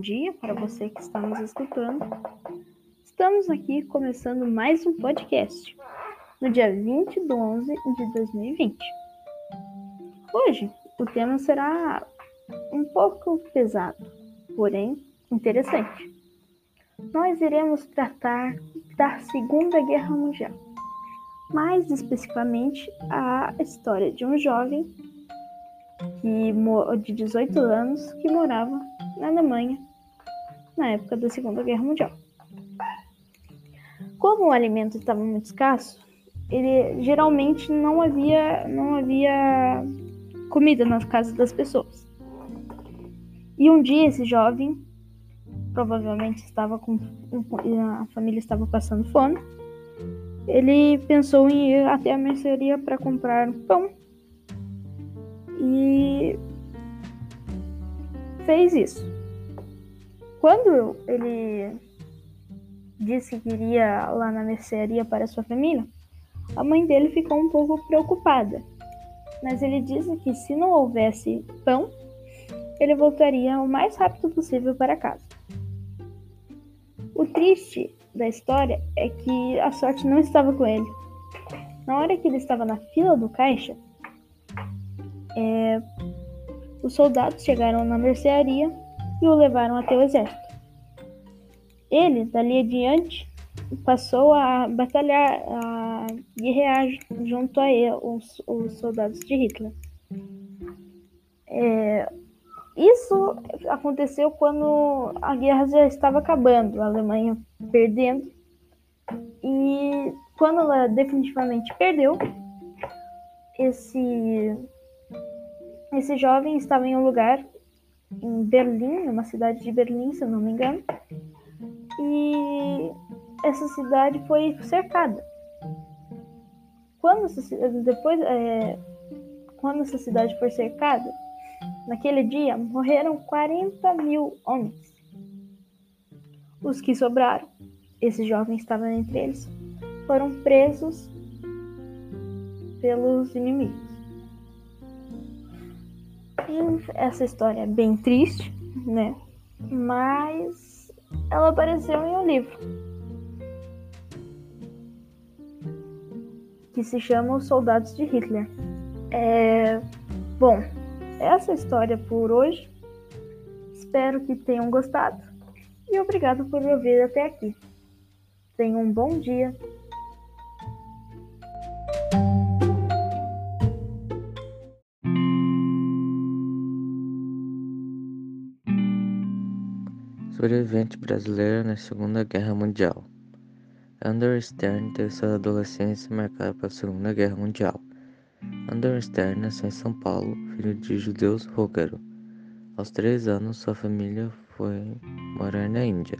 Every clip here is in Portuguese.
bom dia para você que está nos escutando. Estamos aqui começando mais um podcast, no dia 20 de 11 de 2020. Hoje, o tema será um pouco pesado, porém interessante. Nós iremos tratar da Segunda Guerra Mundial, mais especificamente a história de um jovem que, de 18 anos que morava na Alemanha na época da Segunda Guerra Mundial. Como o alimento estava muito escasso, ele geralmente não havia não havia comida nas casas das pessoas. E um dia esse jovem provavelmente estava com a família estava passando fome. Ele pensou em ir até a mercearia para comprar pão e fez isso. Quando ele disse que iria lá na mercearia para sua família, a mãe dele ficou um pouco preocupada. Mas ele disse que se não houvesse pão, ele voltaria o mais rápido possível para casa. O triste da história é que a sorte não estava com ele. Na hora que ele estava na fila do caixa, é, os soldados chegaram na mercearia e o levaram até o exército. Ele, dali adiante, passou a batalhar, a guerrear junto a ele, os, os soldados de Hitler. É, isso aconteceu quando a guerra já estava acabando, a Alemanha perdendo. E quando ela definitivamente perdeu, esse esse jovem estava em um lugar em Berlim, uma cidade de Berlim, se eu não me engano, e essa cidade foi cercada. Quando depois, é, quando essa cidade foi cercada, naquele dia morreram 40 mil homens. Os que sobraram, esse jovem estava entre eles, foram presos pelos inimigos. Essa história é bem triste, né? Mas ela apareceu em um livro que se chama Os Soldados de Hitler. É... Bom, essa é história por hoje. Espero que tenham gostado e obrigado por ouvir até aqui. Tenham um bom dia. Sobrevivente brasileiro na Segunda Guerra Mundial. Andrew Stern teve sua adolescência marcada pela Segunda Guerra Mundial. Andrew Stern nasceu em São Paulo, filho de judeus húngaro. Aos três anos, sua família foi morar na Índia,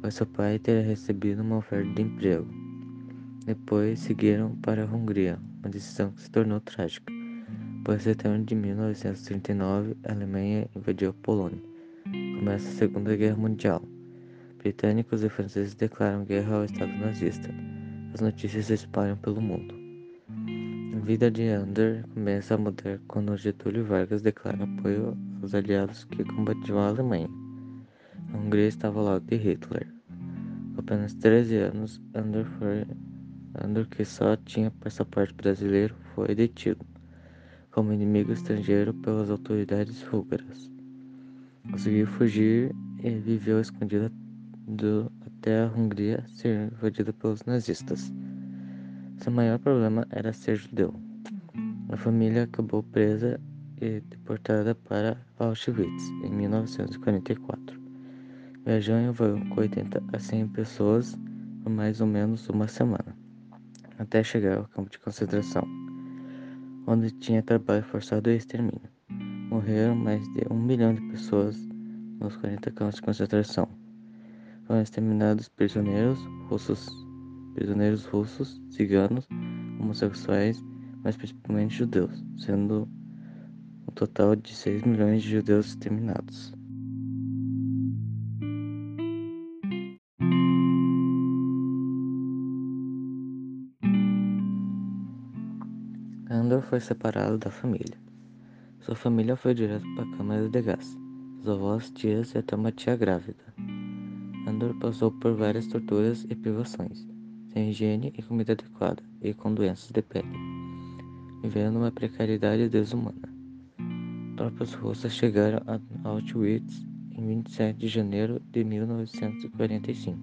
pois seu pai teria recebido uma oferta de emprego. Depois seguiram para a Hungria, uma decisão que se tornou trágica, pois em setembro de 1939 a Alemanha invadiu a Polônia começa a Segunda Guerra Mundial. Britânicos e franceses declaram guerra ao Estado nazista. As notícias se espalham pelo mundo. A vida de Ander começa a mudar quando Getúlio Vargas declara apoio aos aliados que combatiam a Alemanha. A Hungria estava ao lado de Hitler. Com apenas 13 anos, Ander, foi, Ander, que só tinha passaporte brasileiro, foi detido como inimigo estrangeiro pelas autoridades húngaras. Conseguiu fugir e viveu escondido do, até a Hungria ser invadida pelos nazistas. Seu maior problema era ser judeu. A família acabou presa e deportada para Auschwitz em 1944. Viajou em avião com 80 a 100 pessoas por mais ou menos uma semana, até chegar ao campo de concentração, onde tinha trabalho forçado e extermínio morreram mais de um milhão de pessoas nos 40 campos de concentração. Foram exterminados prisioneiros russos, prisioneiros russos, ciganos, homossexuais, mas principalmente judeus, sendo um total de 6 milhões de judeus exterminados. Andor foi separado da família. Sua família foi direto para a câmara de gás. os avós, tias e até uma tia grávida. Andor passou por várias torturas e privações, sem higiene e comida adequada, e com doenças de pele, vivendo uma precariedade desumana. Tropas russas chegaram a Auschwitz em 27 de janeiro de 1945.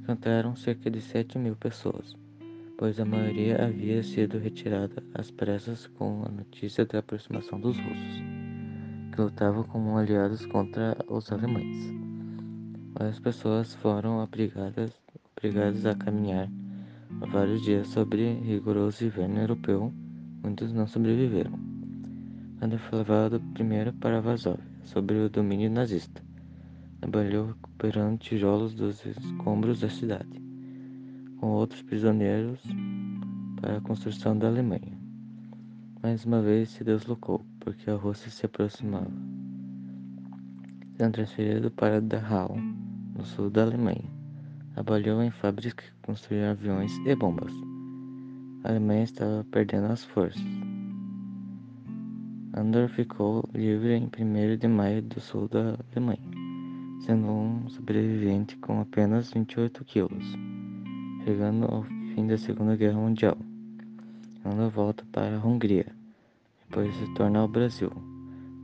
Encontraram cerca de 7 mil pessoas, pois a maioria havia sido retirada às pressas com a notícia da aproximação dos russos, que lutavam como aliados contra os alemães. Várias pessoas foram obrigadas, obrigadas a caminhar vários dias sobre rigoroso inverno europeu, muitos não sobreviveram. Quando foi levado primeiro para Varsóvia, sob o domínio nazista, trabalhou recuperando tijolos dos escombros da cidade, com outros prisioneiros para a construção da Alemanha. Mais uma vez se deslocou, porque a Rússia se aproximava. Sendo transferido para Dachau, no sul da Alemanha. Trabalhou em fábricas que construíam aviões e bombas. A Alemanha estava perdendo as forças. Andor ficou livre em 1 de maio do sul da Alemanha, sendo um sobrevivente com apenas 28 quilos, chegando ao fim da Segunda Guerra Mundial. Andor volta para a Hungria, depois retorna ao Brasil,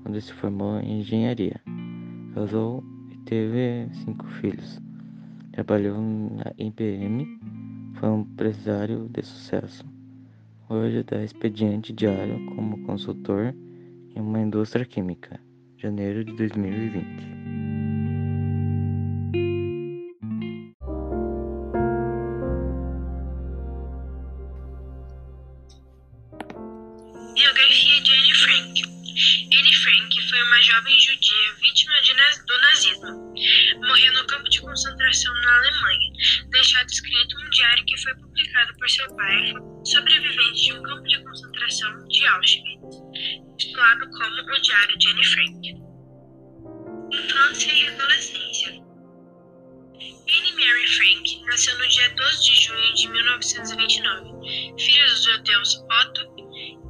onde se formou em engenharia. Casou teve cinco filhos. Trabalhou na IBM, foi um empresário de sucesso. Hoje dá expediente diário como consultor em uma indústria química. Janeiro de 2020. Frank foi uma jovem judia vítima de, do nazismo. Morreu no campo de concentração na Alemanha, deixado escrito um diário que foi publicado por seu pai, sobrevivente de um campo de concentração de Auschwitz, titulado como O Diário de Anne Frank. Infância e adolescência. Anne Mary Frank nasceu no dia 12 de junho de 1929, filha dos judeus Otto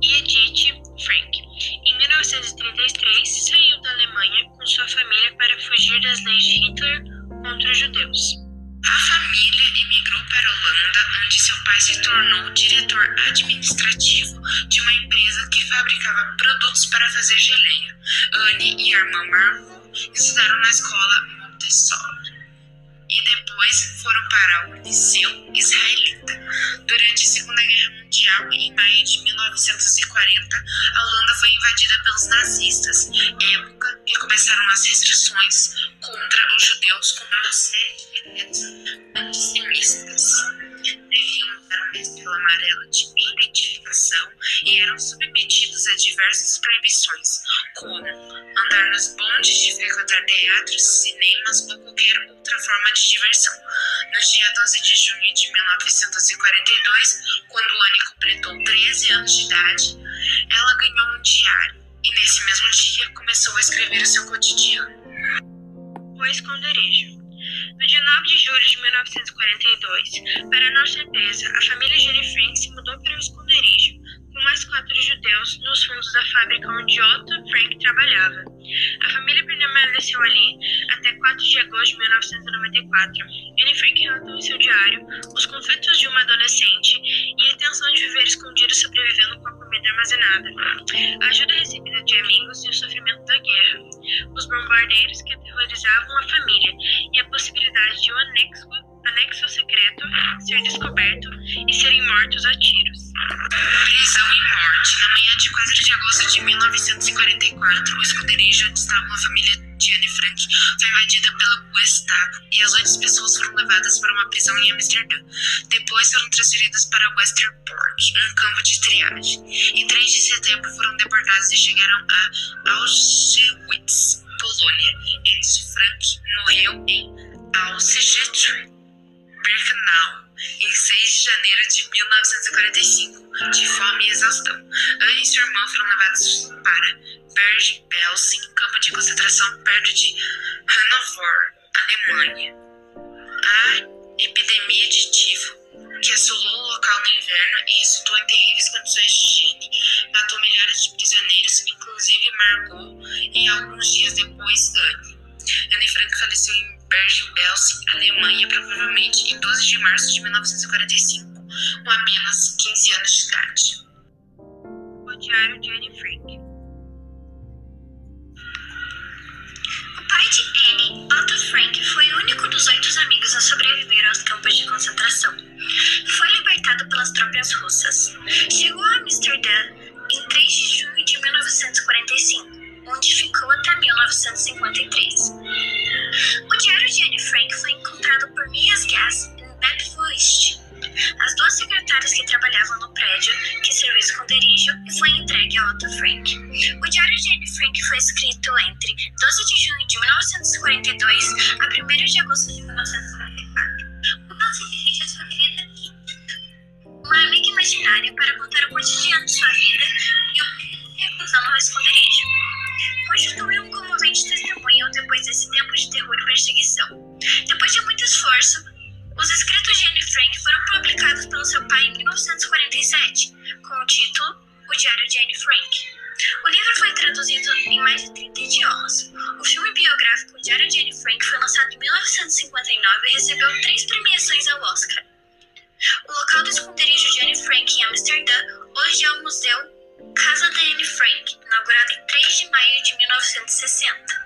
e Edith Frank. Em 1933, saiu da Alemanha com sua família para fugir das leis de Hitler contra os judeus. A família emigrou para a Holanda, onde seu pai se tornou diretor administrativo de uma empresa que fabricava produtos para fazer geleia. Anne e a irmã Margot estudaram na escola Montessori e depois foram para o Liceu Israelita. Durante a Segunda Guerra Mundial, em maio de 1940, a Holanda foi invadida pelos nazistas, época que começaram as restrições contra os judeus com uma série de decretos antissemitas. Deviam usar uma estrela amarela de identificação e eram submetidos a diversas proibições, como andar nos bondes de frequentar teatros, cinemas ou qualquer outra forma de diversão. No dia 12 de junho de 1942, quando Anne completou 13 anos de idade, ela ganhou um diário e nesse mesmo dia começou a escrever o seu cotidiano. O esconderijo. No dia 9 de julho de 1942, para nossa surpresa, a família Jenny Frank se mudou para o esconderijo, com mais quatro judeus nos fundos da fábrica onde Otto Frank trabalhava. A família permaneceu ali até 4 de agosto de 1994. Anne Frank relatou em seu diário os conflitos de uma adolescente e a tensão de viver escondido sobrevivendo com a comida armazenada, a ajuda recebida de amigos e o sofrimento da guerra, os bombardeiros que aterrorizavam a família e a possibilidade de um anexo, anexo secreto ser descoberto e serem mortos a tiros. Prisão e morte. Na manhã de 4 de agosto de 1944, o esconderijo onde estava a família de Anne Frank foi invadida pelo Gestapo e as oito pessoas foram levadas para uma prisão em Amsterdã. Depois foram transferidas para Westerbork, um campo de triagem. Em 3 de setembro foram deportados e chegaram a Auschwitz, Polônia. Anne Frank morreu em Auschwitz-Birkenau em 6 de janeiro de 1945, de fome e exaustão. Anne e sua irmã foram levados para Bergen-Belsen, campo de concentração perto de Hannover, Alemanha. A epidemia de tifo, que assolou o local no inverno e resultou em terríveis condições de higiene, matou milhares de prisioneiros, inclusive Margot, e alguns dias depois faleceu em Bergen-Belsen, Alemanha, provavelmente em 12 de março de 1945, com apenas 15 anos de idade. O Diário de Anne Frank O pai de Anne, Otto Frank, foi o único dos oito amigos a sobreviver aos campos de concentração. Foi libertado pelas tropas russas. Chegou a Amsterdã em 3 de junho de 1945, onde ficou até 1953. O prédio que serviu esconderijo e foi entregue a Otto Frank. O diário de Anne Frank foi escrito entre 12 de junho de 1942 a 1 de agosto de 1944. O dirige a sua vida uma amiga imaginária para contar o cotidiano de sua vida e o que recusando ao esconderijo. Constituiu um comovente testemunho depois desse tempo de terror e perseguição. Depois de muito esforço, os escritos de Anne Frank foram publicados pelo seu pai em 1947, com o título O Diário de Anne Frank. O livro foi traduzido em mais de 30 idiomas. O filme biográfico O Diário de Anne Frank foi lançado em 1959 e recebeu três premiações ao Oscar. O local do esconderijo de Anne Frank em Amsterdã hoje é o Museu Casa da Anne Frank, inaugurado em 3 de maio de 1960.